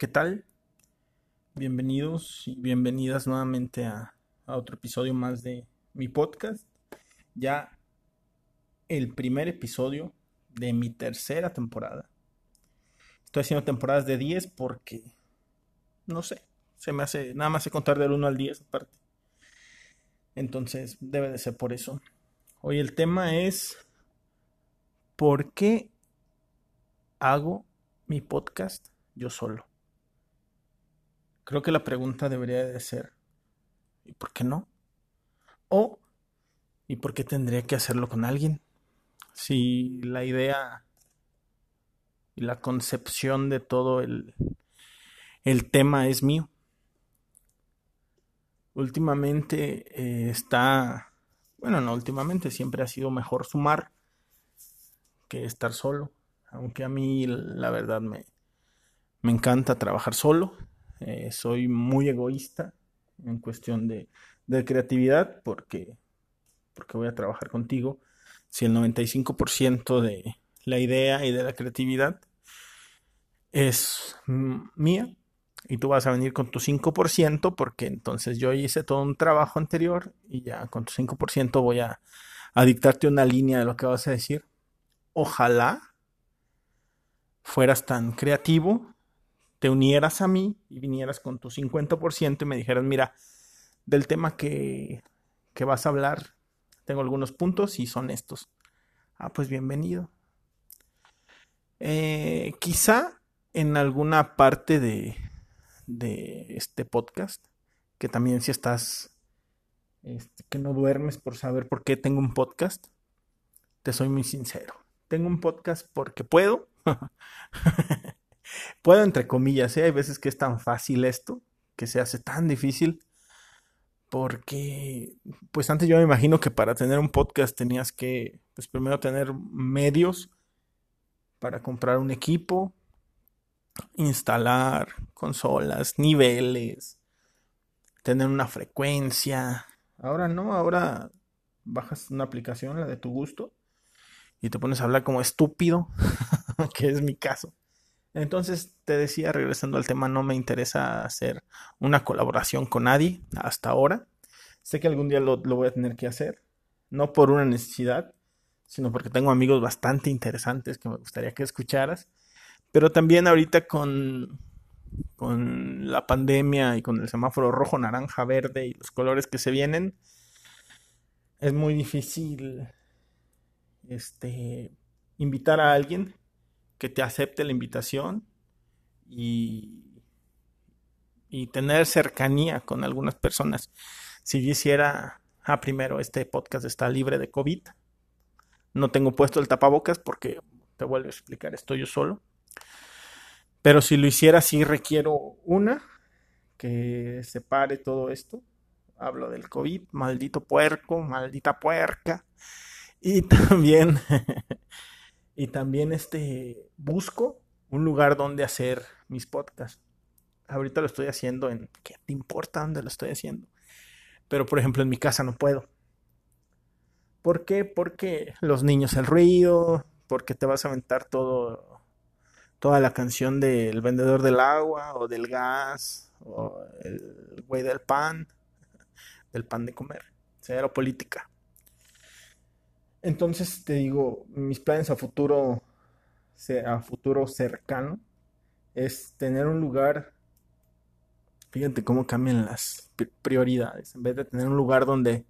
¿qué tal? Bienvenidos y bienvenidas nuevamente a, otro episodio más de mi podcast. Ya el primer episodio de mi tercera temporada. Estoy haciendo temporadas de 10 porque, no sé, se me hace, nada más sé contar del 1 al 10 aparte. Entonces, debe de ser por eso. Hoy el tema es, ¿por qué hago mi podcast yo solo? Creo que la pregunta debería de ser, ¿y por qué no? O, ¿y por qué tendría que hacerlo con alguien? Si la idea y la concepción de todo el, el tema es mío. Últimamente eh, está, bueno, no, últimamente siempre ha sido mejor sumar que estar solo, aunque a mí la verdad me, me encanta trabajar solo eh, soy muy egoísta en cuestión de, de, creatividad porque, porque voy a trabajar contigo. Si el 95% de la idea y de la creatividad es mía y tú vas a venir con tu 5% porque entonces yo hice todo un trabajo anterior y ya con tu 5% voy a, a dictarte una línea de lo que vas a decir. Ojalá fueras tan creativo te unieras a mí y vinieras con tu 50% y me dijeras, mira, del tema que, que vas a hablar, tengo algunos puntos y son estos. Ah, pues bienvenido. Eh, quizá en alguna parte de, de este podcast, que también si estás, este, que no duermes por saber por qué tengo un podcast, te soy muy sincero. Tengo un podcast porque puedo. Puedo entre comillas, ¿eh? hay veces que es tan fácil esto, que se hace tan difícil, porque pues antes yo me imagino que para tener un podcast tenías que, pues primero tener medios para comprar un equipo, instalar consolas, niveles, tener una frecuencia. Ahora no, ahora bajas una aplicación, la de tu gusto, y te pones a hablar como estúpido, que es mi caso. Entonces, te decía, regresando al tema, no me interesa hacer una colaboración con nadie hasta ahora. Sé que algún día lo, voy a tener que hacer, no por una necesidad, sino porque tengo amigos bastante interesantes que me gustaría que escucharas. Pero también ahorita con, con la pandemia y con el semáforo rojo, naranja, verde y los colores que se vienen, es muy difícil este, invitar a alguien que te acepte la invitación y, y tener cercanía con algunas personas. Si yo hiciera, ah, primero, este podcast está libre de COVID. No tengo puesto el tapabocas porque, te vuelvo a explicar, estoy yo solo. Pero si lo hiciera, sí requiero una que separe todo esto. Hablo del COVID, maldito puerco, maldita puerca. Y también y también este busco un lugar donde hacer mis podcasts. Ahorita lo estoy haciendo en ¿qué te importa dónde lo estoy haciendo? Pero por ejemplo en mi casa no puedo. ¿Por qué? Porque los niños el ruido, porque te vas a aventar todo toda la canción del vendedor del agua o del gas o el güey del pan, del pan de comer, cero política. Entonces te digo, mis planes a futuro, a futuro cercano, es tener un lugar, fíjate cómo cambian las prioridades, en vez de tener un lugar donde,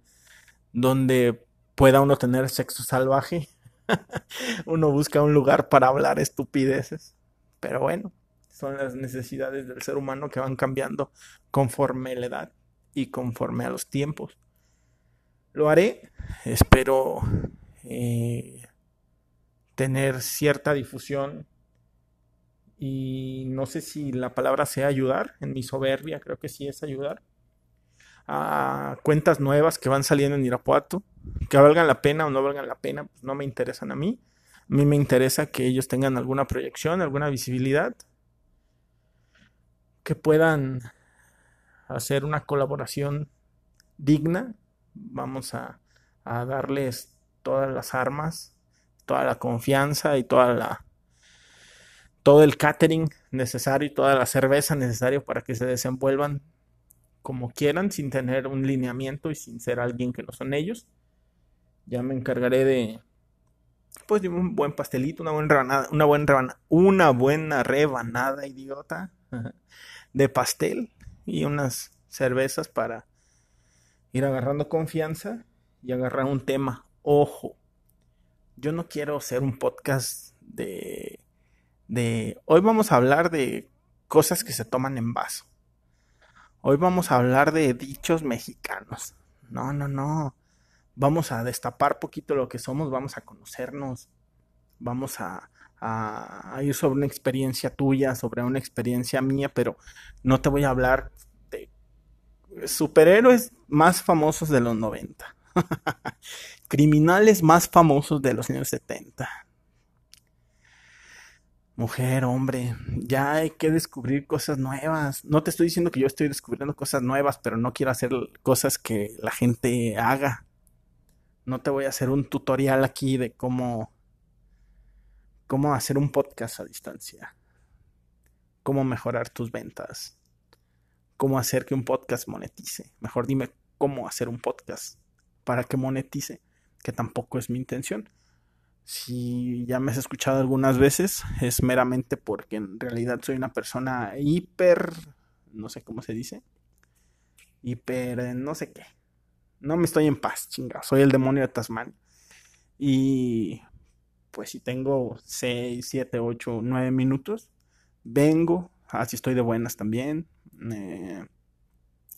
donde pueda uno tener sexo salvaje, uno busca un lugar para hablar estupideces, pero bueno, son las necesidades del ser humano que van cambiando conforme la edad y conforme a los tiempos. Lo haré, espero eh, tener cierta difusión y no sé si la palabra sea ayudar, en mi soberbia creo que sí es ayudar, a cuentas nuevas que van saliendo en Irapuato, que valgan la pena o no valgan la pena, pues no me interesan a mí. A mí me interesa que ellos tengan alguna proyección, alguna visibilidad, que puedan hacer una colaboración digna. Vamos a, a darles todas las armas, toda la confianza y toda la todo el catering necesario y toda la cerveza necesaria para que se desenvuelvan como quieran, sin tener un lineamiento y sin ser alguien que no son ellos. Ya me encargaré de, pues, de un buen pastelito, una buena rebanada, una buena rebanada, una buena rebanada, idiota, de pastel y unas cervezas para ir agarrando confianza y agarrar un tema. Ojo, yo no quiero hacer un podcast de, de... Hoy vamos a hablar de cosas que se toman en vaso. Hoy vamos a hablar de dichos mexicanos. No, no, no. Vamos a destapar poquito lo que somos, vamos a conocernos, vamos a, a, ir sobre una experiencia tuya, sobre una experiencia mía, pero no te voy a hablar de superhéroes más famosos de los 90. Criminales más famosos de los años 70. Mujer, hombre, ya hay que descubrir cosas nuevas. No te estoy diciendo que yo estoy descubriendo cosas nuevas, pero no quiero hacer cosas que la gente haga. No te voy a hacer un tutorial aquí de cómo cómo hacer un podcast a distancia. Cómo mejorar tus ventas. Cómo hacer que un podcast monetice. Mejor dime cómo hacer un podcast para que monetice, que tampoco es mi intención. Si ya me has escuchado algunas veces, es meramente porque en realidad soy una persona hiper, no sé cómo se dice, hiper, no sé qué. No me estoy en paz, chinga, soy el demonio de Tasmania. Y pues si tengo 6, 7, 8, 9 minutos, vengo, así estoy de buenas también. Eh,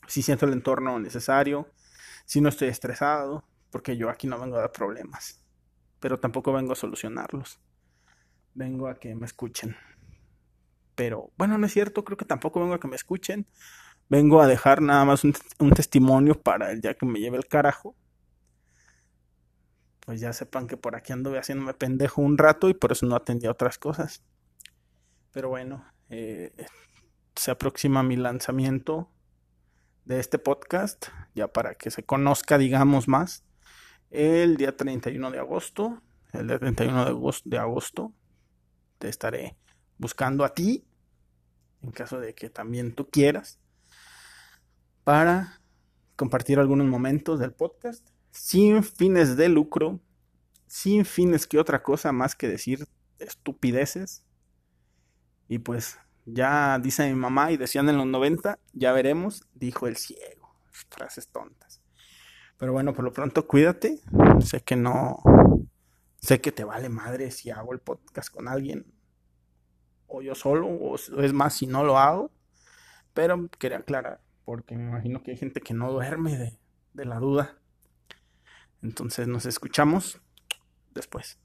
si siento el entorno necesario, si no estoy estresado, porque yo aquí no vengo a dar problemas, pero tampoco vengo a solucionarlos. Vengo a que me escuchen. Pero bueno, no es cierto, creo que tampoco vengo a que me escuchen. Vengo a dejar nada más un, testimonio para el día que me lleve el carajo. Pues ya sepan que por aquí ando haciéndome pendejo un rato y por eso no atendí otras cosas. Pero bueno, eh, se aproxima mi lanzamiento de este podcast, ya para que se conozca, digamos, más, el día 31 de agosto. El día 31 de agosto, de agosto te estaré buscando a ti, en caso de que también tú quieras, para compartir algunos momentos del podcast sin fines de lucro, sin fines que otra cosa más que decir estupideces. Y pues ya dice mi mamá y decían en los 90, ya veremos, dijo el ciego. Frases tontas. Pero bueno, por lo pronto cuídate. Sé que no. Sé que te vale madre si hago el podcast con alguien. O yo solo. O es más, si no lo hago. Pero quería aclarar. Porque me imagino que hay gente que no duerme de, de la duda. Entonces nos escuchamos después.